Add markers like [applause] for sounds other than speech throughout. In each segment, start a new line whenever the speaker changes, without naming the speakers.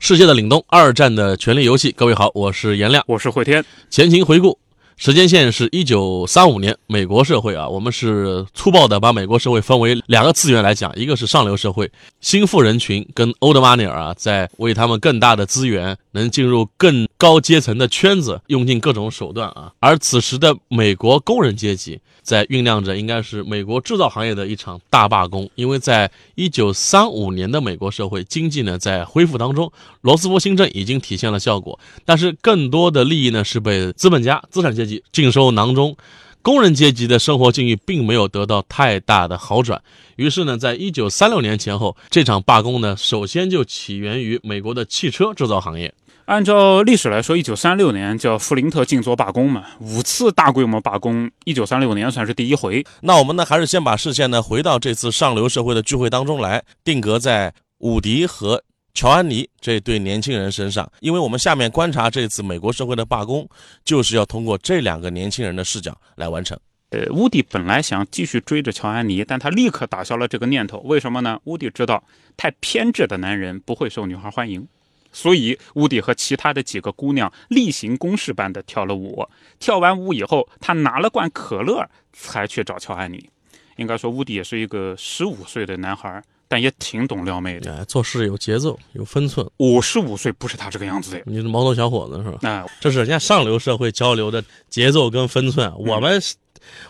世界的凛冬，二战的权力游戏。各位好，我是颜亮，
我是慧天。
前情回顾。时间线是一九三五年，美国社会啊，我们是粗暴的把美国社会分为两个次元来讲，一个是上流社会，新富人群跟 old money 啊，在为他们更大的资源能进入更高阶层的圈子，用尽各种手段啊，而此时的美国工人阶级。在酝酿着，应该是美国制造行业的一场大罢工。因为在一九三五年的美国社会经济呢在恢复当中，罗斯福新政已经体现了效果，但是更多的利益呢是被资本家、资产阶级尽收囊中，工人阶级的生活境遇并没有得到太大的好转。于是呢，在一九三六年前后，这场罢工呢首先就起源于美国的汽车制造行业。
按照历史来说，一九三六年叫弗林特静坐罢工嘛，五次大规模罢工，一九三六年算是第一回。
那我们呢，还是先把视线呢回到这次上流社会的聚会当中来，定格在伍迪和乔安妮这对年轻人身上，因为我们下面观察这次美国社会的罢工，就是要通过这两个年轻人的视角来完成。
呃，乌迪本来想继续追着乔安妮，但他立刻打消了这个念头。为什么呢？乌迪知道，太偏执的男人不会受女孩欢迎。所以，乌迪和其他的几个姑娘例行公事般的跳了舞。跳完舞以后，他拿了罐可乐，才去找乔安妮。应该说，乌迪也是一个十五岁的男孩，但也挺懂撩妹的。
做事有节奏，有分寸。
五十五岁不是他这个样子的。
你是毛头小伙子是吧？
那
这是人家上流社会交流的节奏跟分寸。我们，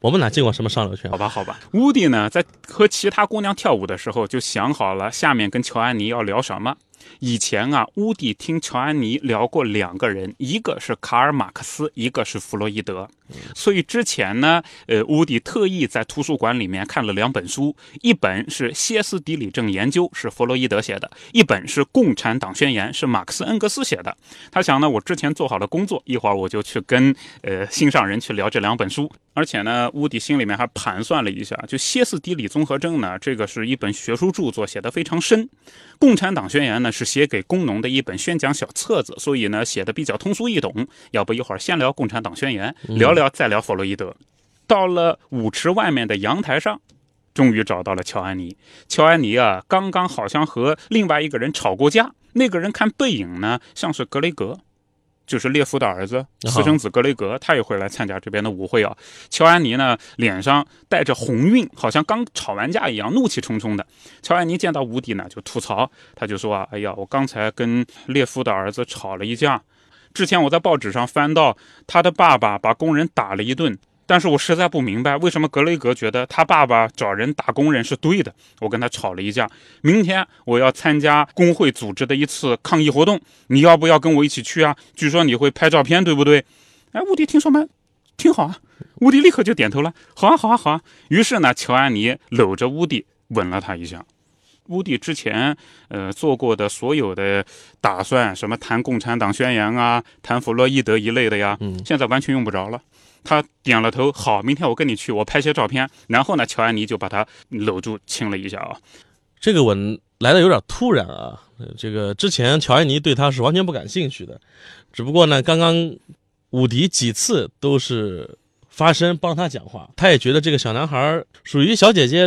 我们哪进过什么上流圈？
好吧，好吧。乌迪呢，在和其他姑娘跳舞的时候，就想好了下面跟乔安妮要聊什么。以前啊，乌迪听乔安妮聊过两个人，一个是卡尔马克思，一个是弗洛伊德。所以之前呢，呃，乌迪特意在图书馆里面看了两本书，一本是《歇斯底里症研究》，是弗洛伊德写的；一本是《共产党宣言》，是马克思恩格斯写的。他想呢，我之前做好了工作，一会儿我就去跟呃心上人去聊这两本书。而且呢，乌迪心里面还盘算了一下，就歇斯底里综合症呢，这个是一本学术著作，写得非常深；《共产党宣言》呢，是写给工农的一本宣讲小册子，所以呢，写的比较通俗易懂。要不一会儿先聊《共产党宣言》，聊聊要再聊弗洛伊德。到了舞池外面的阳台上，终于找到了乔安妮。乔安妮啊，刚刚好像和另外一个人吵过架，那个人看背影呢，像是格雷格。就是列夫的儿子，私生子格雷格，他也会来参加这边的舞会啊。乔安妮呢，脸上带着红晕，好像刚吵完架一样，怒气冲冲的。乔安妮见到乌迪呢，就吐槽，他就说啊，哎呀，我刚才跟列夫的儿子吵了一架。之前我在报纸上翻到，他的爸爸把工人打了一顿。但是我实在不明白，为什么格雷格觉得他爸爸找人打工人是对的？我跟他吵了一架。明天我要参加工会组织的一次抗议活动，你要不要跟我一起去啊？据说你会拍照片，对不对？哎，乌迪听说没？挺好啊。乌迪立刻就点头了。[laughs] 好啊，好啊，好啊。于是呢，乔安妮搂着乌迪吻了他一下。乌迪之前呃做过的所有的打算，什么谈共产党宣言啊，谈弗洛伊德一类的呀，现在完全用不着了。他点了头，好，明天我跟你去，我拍些照片。然后呢，乔安妮就把他搂住亲了一下啊。
这个吻来的有点突然啊。这个之前乔安妮对他是完全不感兴趣的，只不过呢，刚刚伍迪几次都是发声帮他讲话，他也觉得这个小男孩属于小姐姐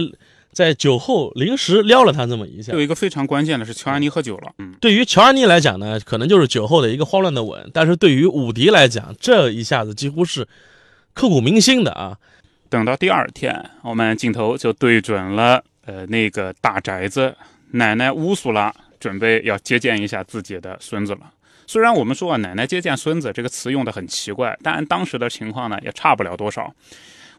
在酒后临时撩了他这么一下。
有一个非常关键的是，乔安妮喝酒了。
嗯，对于乔安妮来讲呢，可能就是酒后的一个慌乱的吻，但是对于伍迪来讲，这一下子几乎是。刻骨铭心的啊！
等到第二天，我们镜头就对准了呃那个大宅子，奶奶乌苏拉准备要接见一下自己的孙子了。虽然我们说啊，奶奶接见孙子这个词用的很奇怪，但按当时的情况呢，也差不了多少。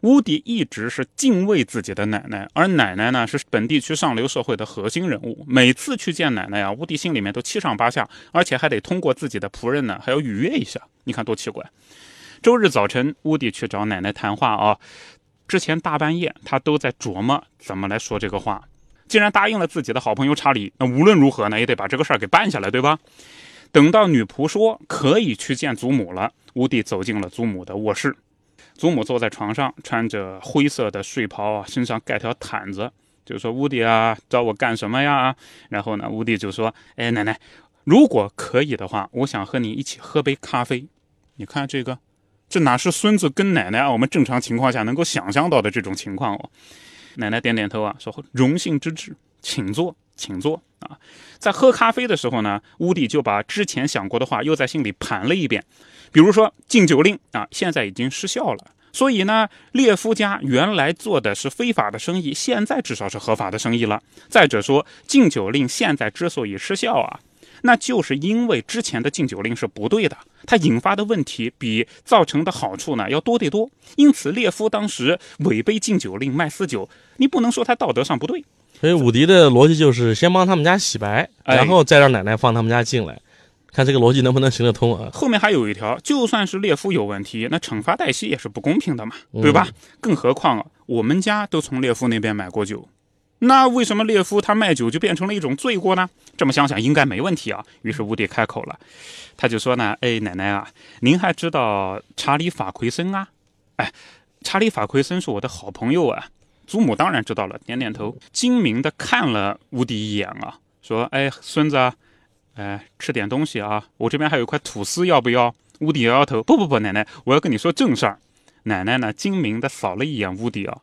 乌迪一直是敬畏自己的奶奶，而奶奶呢是本地区上流社会的核心人物。每次去见奶奶呀，乌迪心里面都七上八下，而且还得通过自己的仆人呢，还要预约一下。你看多奇怪！周日早晨，乌迪去找奶奶谈话啊。之前大半夜，他都在琢磨怎么来说这个话。既然答应了自己的好朋友查理，那无论如何呢，也得把这个事儿给办下来，对吧？等到女仆说可以去见祖母了，乌迪走进了祖母的卧室，祖母坐在床上，穿着灰色的睡袍啊，身上盖条毯子，就说：“乌迪啊，找我干什么呀？”然后呢，乌迪就说：“哎，奶奶，如果可以的话，我想和你一起喝杯咖啡。你看这个，这哪是孙子跟奶奶啊？我们正常情况下能够想象到的这种情况哦。”奶奶点点头啊，说：“荣幸之至，请坐，请坐啊。”在喝咖啡的时候呢，乌迪就把之前想过的话又在心里盘了一遍，比如说禁酒令啊，现在已经失效了，所以呢，列夫家原来做的是非法的生意，现在至少是合法的生意了。再者说，禁酒令现在之所以失效啊，那就是因为之前的禁酒令是不对的，它引发的问题比造成的好处呢要多得多。因此，列夫当时违背禁酒令卖私酒，你不能说他道德上不对。
所以伍迪的逻辑就是先帮他们家洗白，然后再让奶奶放他们家进来，看这个逻辑能不能行得通啊？
后面还有一条，就算是列夫有问题，那惩罚黛西也是不公平的嘛，对吧？更何况啊，我们家都从列夫那边买过酒，那为什么列夫他卖酒就变成了一种罪过呢？这么想想应该没问题啊。于是伍迪开口了，他就说呢：“哎，奶奶啊，您还知道查理法奎森啊？哎，查理法奎森是我的好朋友啊。”祖母当然知道了，点点头，精明的看了乌迪一眼啊，说：“哎，孙子，哎，吃点东西啊，我这边还有一块吐司，要不要？”乌迪摇摇头：“不不不，奶奶，我要跟你说正事儿。”奶奶呢，精明的扫了一眼乌迪啊，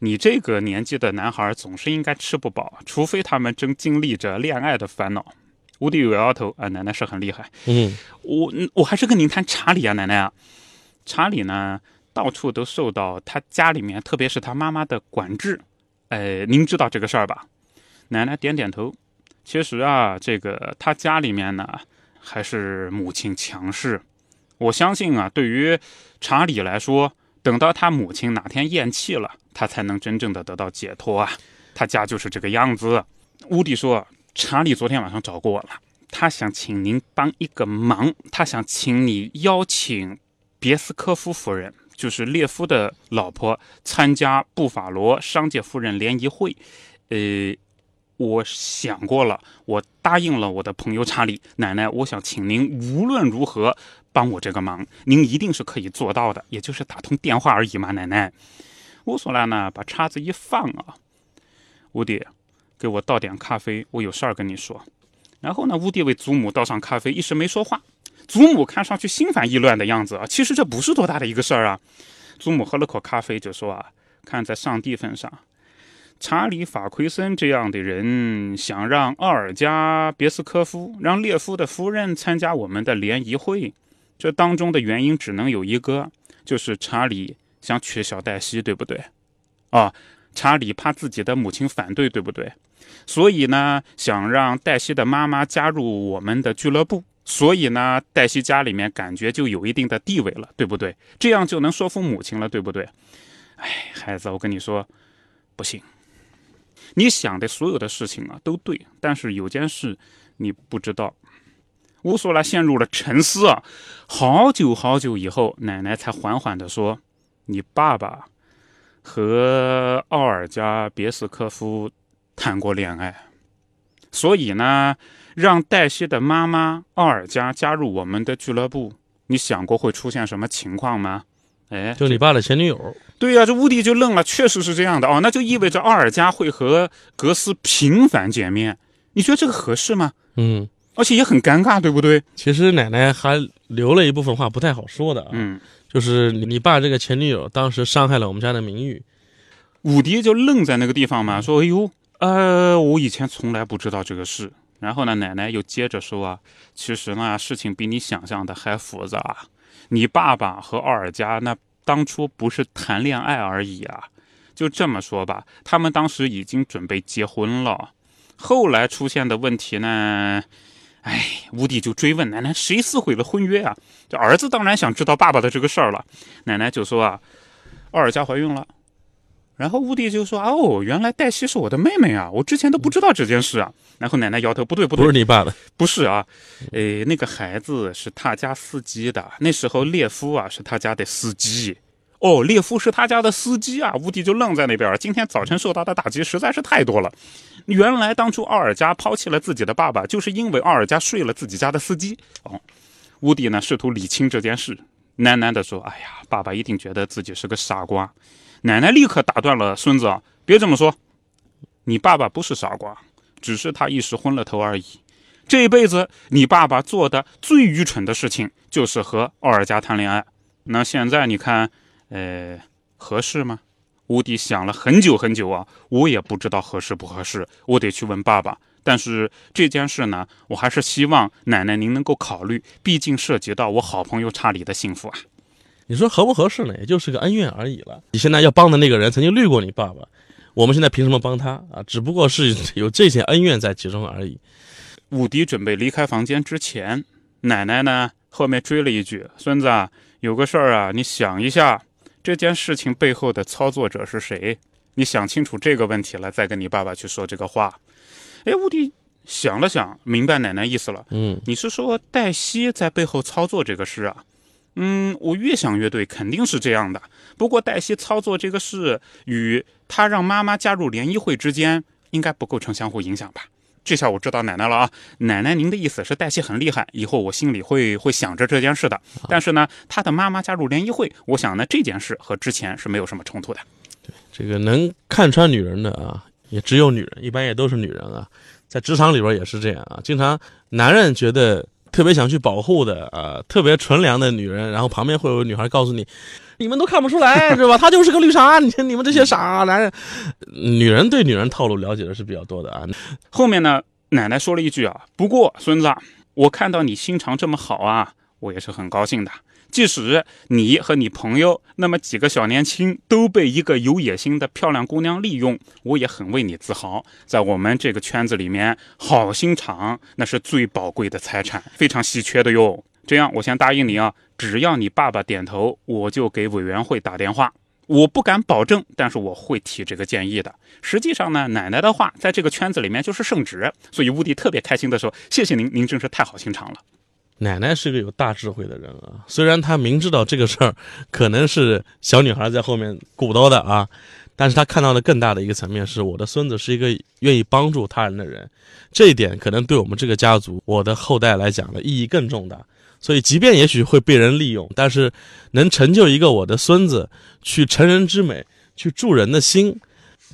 你这个年纪的男孩总是应该吃不饱，除非他们正经历着恋爱的烦恼。乌迪摇摇头：“啊，奶奶是很厉害。”
嗯，
我我还是跟您谈查理啊，奶奶啊，查理呢？到处都受到他家里面，特别是他妈妈的管制。哎，您知道这个事儿吧？奶奶点点头。其实啊，这个他家里面呢，还是母亲强势。我相信啊，对于查理来说，等到他母亲哪天咽气了，他才能真正的得到解脱啊。他家就是这个样子。乌迪说，查理昨天晚上找过我了，他想请您帮一个忙，他想请你邀请别斯科夫夫人。就是列夫的老婆参加布法罗商界夫人联谊会，呃，我想过了，我答应了我的朋友查理奶奶，我想请您无论如何帮我这个忙，您一定是可以做到的，也就是打通电话而已嘛，奶奶。乌索拉呢，把叉子一放啊，乌迪，给我倒点咖啡，我有事儿跟你说。然后呢，乌迪为祖母倒上咖啡，一时没说话。祖母看上去心烦意乱的样子啊，其实这不是多大的一个事儿啊。祖母喝了口咖啡就说啊：“看在上帝份上，查理法奎森这样的人想让奥尔加别斯科夫让列夫的夫人参加我们的联谊会，这当中的原因只能有一个，就是查理想取小黛西，对不对？啊，查理怕自己的母亲反对，对不对？所以呢，想让黛西的妈妈加入我们的俱乐部。”所以呢，黛西家里面感觉就有一定的地位了，对不对？这样就能说服母亲了，对不对？哎，孩子，我跟你说，不行。你想的所有的事情啊都对，但是有件事你不知道。乌索拉陷入了沉思啊，好久好久以后，奶奶才缓缓地说：“你爸爸和奥尔加别斯科夫谈过恋爱，所以呢。”让黛西的妈妈奥尔加加入我们的俱乐部，你想过会出现什么情况吗？哎，
就你爸的前女友。
对呀，这乌迪就愣了，确实是这样的哦，那就意味着奥尔加会和格斯频繁见面，你觉得这个合适吗？
嗯，
而且也很尴尬，对不对？
其实奶奶还留了一部分话不太好说的啊，
嗯，
就是你爸这个前女友当时伤害了我们家的名誉，
伍迪就愣在那个地方嘛，说：“哎呦，呃，我以前从来不知道这个事。”然后呢，奶奶又接着说啊，其实呢，事情比你想象的还复杂。你爸爸和奥尔加那当初不是谈恋爱而已啊，就这么说吧，他们当时已经准备结婚了。后来出现的问题呢，哎，乌迪就追问奶奶，谁撕毁了婚约啊？这儿子当然想知道爸爸的这个事儿了。奶奶就说啊，奥尔加怀孕了。然后乌迪就说：“哦，原来黛西是我的妹妹啊，我之前都不知道这件事啊。”然后奶奶摇头：“不对，不对，
不是你爸的，
不是啊，诶，那个孩子是他家司机的。那时候列夫啊是他家的司机。哦，列夫是他家的司机啊。”乌迪就愣在那边。今天早晨受到的打击实在是太多了。原来当初奥尔加抛弃了自己的爸爸，就是因为奥尔加睡了自己家的司机。哦，乌迪呢试图理清这件事。喃喃地说：“哎呀，爸爸一定觉得自己是个傻瓜。”奶奶立刻打断了孙子：“啊别这么说，你爸爸不是傻瓜，只是他一时昏了头而已。这一辈子，你爸爸做的最愚蠢的事情就是和奥尔加谈恋爱。那现在你看，呃，合适吗？”乌迪想了很久很久啊，我也不知道合适不合适，我得去问爸爸。但是这件事呢，我还是希望奶奶您能够考虑，毕竟涉及到我好朋友查理的幸福啊。
你说合不合适呢？也就是个恩怨而已了。你现在要帮的那个人曾经绿过你爸爸，我们现在凭什么帮他啊？只不过是有这些恩怨在其中而已。
武迪准备离开房间之前，奶奶呢后面追了一句：“孙子，有个事儿啊，你想一下。”这件事情背后的操作者是谁？你想清楚这个问题了，再跟你爸爸去说这个话。哎，武迪想了想，明白奶奶意思了。
嗯，
你是说黛西在背后操作这个事啊？嗯，我越想越对，肯定是这样的。不过黛西操作这个事与她让妈妈加入联谊会之间，应该不构成相互影响吧？这下我知道奶奶了啊！奶奶，您的意思是黛西很厉害，以后我心里会会想着这件事的。但是呢，她的妈妈加入联谊会，我想呢，这件事和之前是没有什么冲突的。
对，这个能看穿女人的啊，也只有女人，一般也都是女人啊，在职场里边也是这样啊。经常男人觉得特别想去保护的啊，特别纯良的女人，然后旁边会有女孩告诉你。你们都看不出来 [laughs] 是吧？她就是个绿茶。你你们这些傻男人，女人对女人套路了解的是比较多的啊。
后面呢，奶奶说了一句啊：“不过孙子，我看到你心肠这么好啊，我也是很高兴的。即使你和你朋友那么几个小年轻都被一个有野心的漂亮姑娘利用，我也很为你自豪。在我们这个圈子里面，好心肠那是最宝贵的财产，非常稀缺的哟。这样，我先答应你啊。”只要你爸爸点头，我就给委员会打电话。我不敢保证，但是我会提这个建议的。实际上呢，奶奶的话在这个圈子里面就是圣旨，所以乌迪特别开心的说：“谢谢您，您真是太好心肠了。”
奶奶是个有大智慧的人啊，虽然她明知道这个事儿可能是小女孩在后面鼓捣的啊，但是她看到的更大的一个层面是，我的孙子是一个愿意帮助他人的人，这一点可能对我们这个家族、我的后代来讲的，意义更重大。所以，即便也许会被人利用，但是能成就一个我的孙子去成人之美，去助人的心，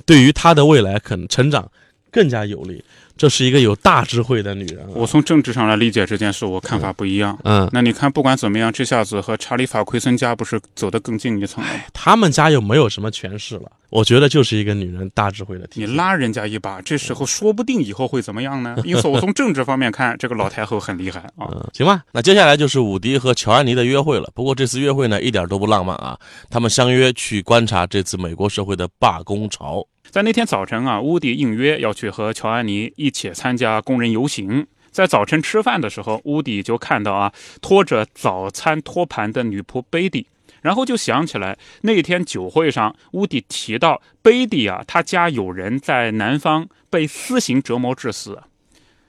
对于他的未来可能成长更加有力。这是一个有大智慧的女人。
我从政治上来理解这件事，我看法不一样。
嗯，
那你看，不管怎么样，这下子和查理法奎森家不是走得更近一层了？
他们家又没有什么权势了。我觉得就是一个女人大智慧的体
你拉人家一把，这时候说不定以后会怎么样呢？[laughs] 因此，我从政治方面看，这个老太后很厉害啊。
行吧，那接下来就是伍迪和乔安妮的约会了。不过这次约会呢，一点都不浪漫啊。他们相约去观察这次美国社会的罢工潮。
在那天早晨啊，乌迪应约要去和乔安妮一起参加工人游行。在早晨吃饭的时候，乌迪就看到啊，拖着早餐托盘的女仆贝蒂，然后就想起来那天酒会上，乌迪提到贝蒂啊，他家有人在南方被私刑折磨致死。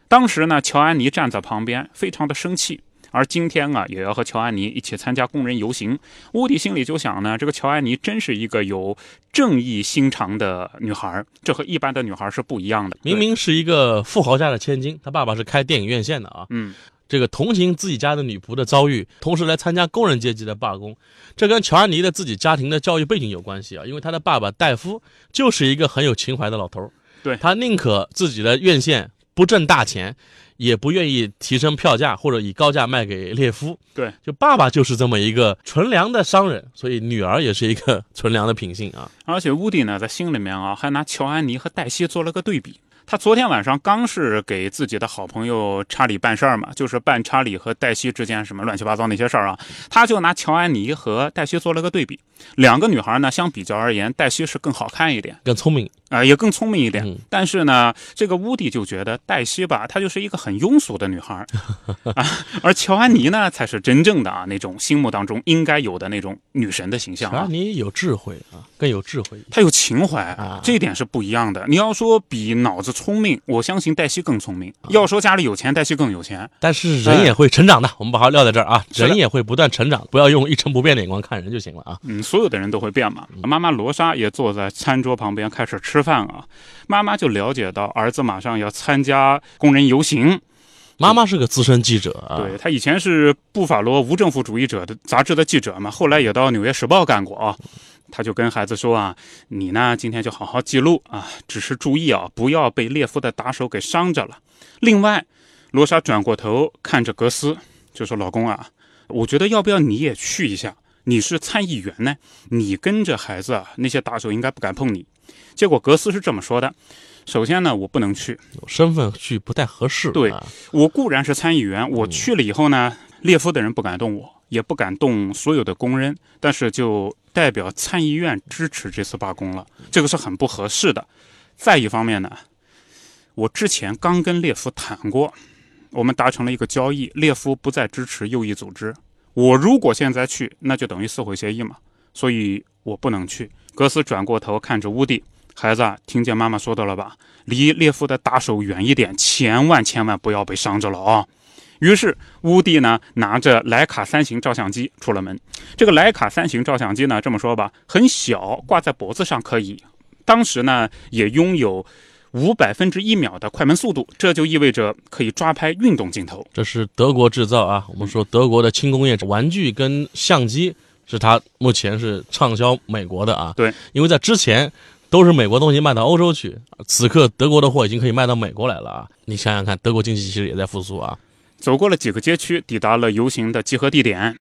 当时呢，乔安妮站在旁边，非常的生气。而今天啊，也要和乔安妮一起参加工人游行。乌迪心里就想呢，这个乔安妮真是一个有正义心肠的女孩，这和一般的女孩是不一样的。
明明是一个富豪家的千金，她爸爸是开电影院线的啊。
嗯，
这个同情自己家的女仆的遭遇，同时来参加工人阶级的罢工，这跟乔安妮的自己家庭的教育背景有关系啊。因为她的爸爸戴夫就是一个很有情怀的老头
对
他宁可自己的院线不挣大钱。也不愿意提升票价或者以高价卖给列夫。
对，
就爸爸就是这么一个纯良的商人，所以女儿也是一个 [laughs] 纯良的品性啊。
而且乌迪呢，在心里面啊，还拿乔安妮和黛西做了个对比。他昨天晚上刚是给自己的好朋友查理办事儿嘛，就是办查理和黛西之间什么乱七八糟那些事儿啊，他就拿乔安妮和黛西做了个对比。两个女孩呢，相比较而言，黛西是更好看一点，
更聪明
啊，也更聪明一点。
嗯
但是呢，这个乌迪就觉得黛西吧，她就是一个很庸俗的女孩 [laughs] 啊，而乔安妮呢，才是真正的啊那种心目当中应该有的那种女神的形象啊
乔安。妮有智慧啊，更有智慧。
她有情怀
啊
这一点是不一样的。你要说比脑子聪明，我相信黛西更聪明；要说家里有钱，黛西更有钱。
但是人也会成长的，我们把它撂在这儿啊，人也会不断成长，不要用一成不变的眼光看人就行了啊。
嗯，所有的人都会变嘛。妈妈罗莎也坐在餐桌旁边开始吃饭啊。妈妈就了解到儿子马上要参加工人游行，
妈妈是个资深记者啊，
对她以前是布法罗无政府主义者的杂志的记者嘛，后来也到《纽约时报》干过啊。他就跟孩子说啊：“你呢，今天就好好记录啊，只是注意啊，不要被列夫的打手给伤着了。”另外，罗莎转过头看着格斯，就说：“老公啊，我觉得要不要你也去一下？你是参议员呢，你跟着孩子啊，那些打手应该不敢碰你。”结果格斯是这么说的：“首先呢，我不能去，
身份去不太合适。
对
啊
我固然是参议员，我去了以后呢，列夫的人不敢动我，也不敢动所有的工人，但是就代表参议院支持这次罢工了，这个是很不合适的。再一方面呢，我之前刚跟列夫谈过，我们达成了一个交易，列夫不再支持右翼组织。我如果现在去，那就等于撕毁协议嘛，所以我不能去。格斯转过头看着乌迪，孩子，听见妈妈说的了吧？离列夫的打手远一点，千万千万不要被伤着了啊！于是乌蒂呢拿着莱卡三型照相机出了门。这个莱卡三型照相机呢，这么说吧，很小，挂在脖子上可以。当时呢也拥有五百分之一秒的快门速度，这就意味着可以抓拍运动镜头。
这是德国制造啊。我们说德国的轻工业玩具跟相机是它目前是畅销美国的啊。
对，
因为在之前都是美国东西卖到欧洲去，此刻德国的货已经可以卖到美国来了啊。你想想看，德国经济其实也在复苏啊。
走过了几个街区，抵达了游行的集合地点。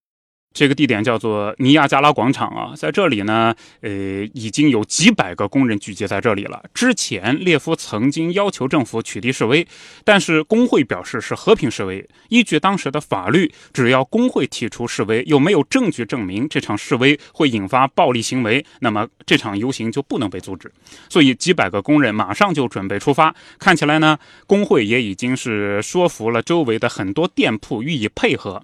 这个地点叫做尼亚加拉广场啊，在这里呢，呃，已经有几百个工人聚集在这里了。之前列夫曾经要求政府取缔示威，但是工会表示是和平示威。依据当时的法律，只要工会提出示威，又没有证据证明这场示威会引发暴力行为，那么这场游行就不能被阻止。所以几百个工人马上就准备出发。看起来呢，工会也已经是说服了周围的很多店铺予以配合。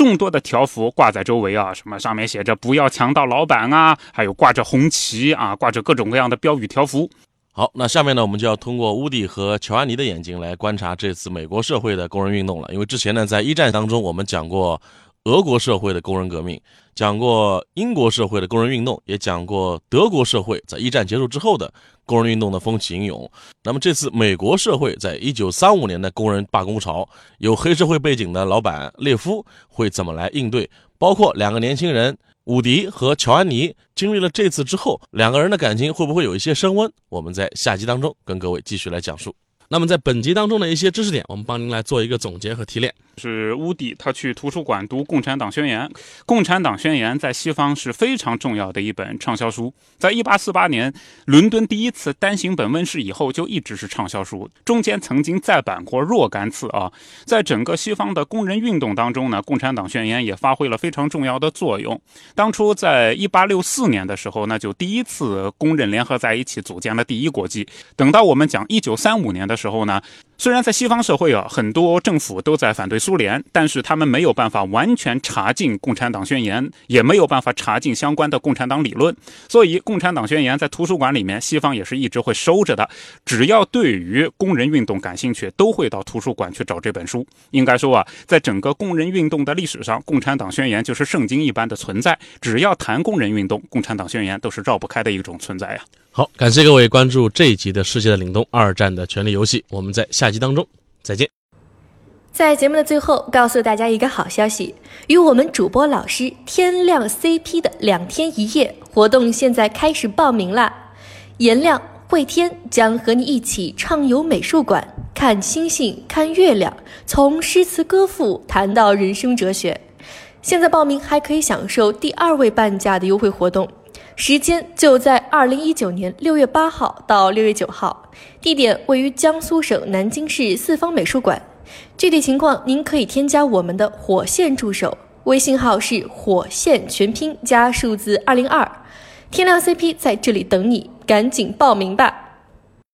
众多的条幅挂在周围啊，什么上面写着“不要强盗老板”啊，还有挂着红旗啊，挂着各种各样的标语条幅。
好，那下面呢，我们就要通过乌迪和乔安妮的眼睛来观察这次美国社会的工人运动了。因为之前呢，在一战当中，我们讲过俄国社会的工人革命，讲过英国社会的工人运动，也讲过德国社会在一战结束之后的工人运动的风起云涌。那么这次美国社会在一九三五年的工人罢工潮，有黑社会背景的老板列夫会怎么来应对？包括两个年轻人。伍迪和乔安妮经历了这次之后，两个人的感情会不会有一些升温？我们在下集当中跟各位继续来讲述。那么在本集当中的一些知识点，我们帮您来做一个总结和提炼。
是乌迪，他去图书馆读《共产党宣言》。《共产党宣言》在西方是非常重要的一本畅销书。在一八四八年伦敦第一次单行本问世以后，就一直是畅销书，中间曾经再版过若干次啊。在整个西方的工人运动当中呢，《共产党宣言》也发挥了非常重要的作用。当初在一八六四年的时候，那就第一次工人联合在一起组建了第一国际。等到我们讲一九三五年的时候呢，虽然在西方社会啊，很多政府都在反对苏联，但是他们没有办法完全查禁《共产党宣言》，也没有办法查禁相关的共产党理论，所以《共产党宣言》在图书馆里面，西方也是一直会收着的。只要对于工人运动感兴趣，都会到图书馆去找这本书。应该说啊，在整个工人运动的历史上，《共产党宣言》就是圣经一般的存在。只要谈工人运动，《共产党宣言》都是绕不开的一种存在呀。
好，感谢各位关注这一集的《世界的凛冬：二战的权力游戏》，我们在下集当中再见。
在节目的最后，告诉大家一个好消息：与我们主播老师天亮 CP 的两天一夜活动现在开始报名啦！颜亮、慧天将和你一起畅游美术馆，看星星，看月亮，从诗词歌赋谈到人生哲学。现在报名还可以享受第二位半价的优惠活动，时间就在二零一九年六月八号到六月九号，地点位于江苏省南京市四方美术馆。具体情况您可以添加我们的火线助手，微信号是火线全拼加数字二零二，天亮 CP 在这里等你，赶紧报名吧。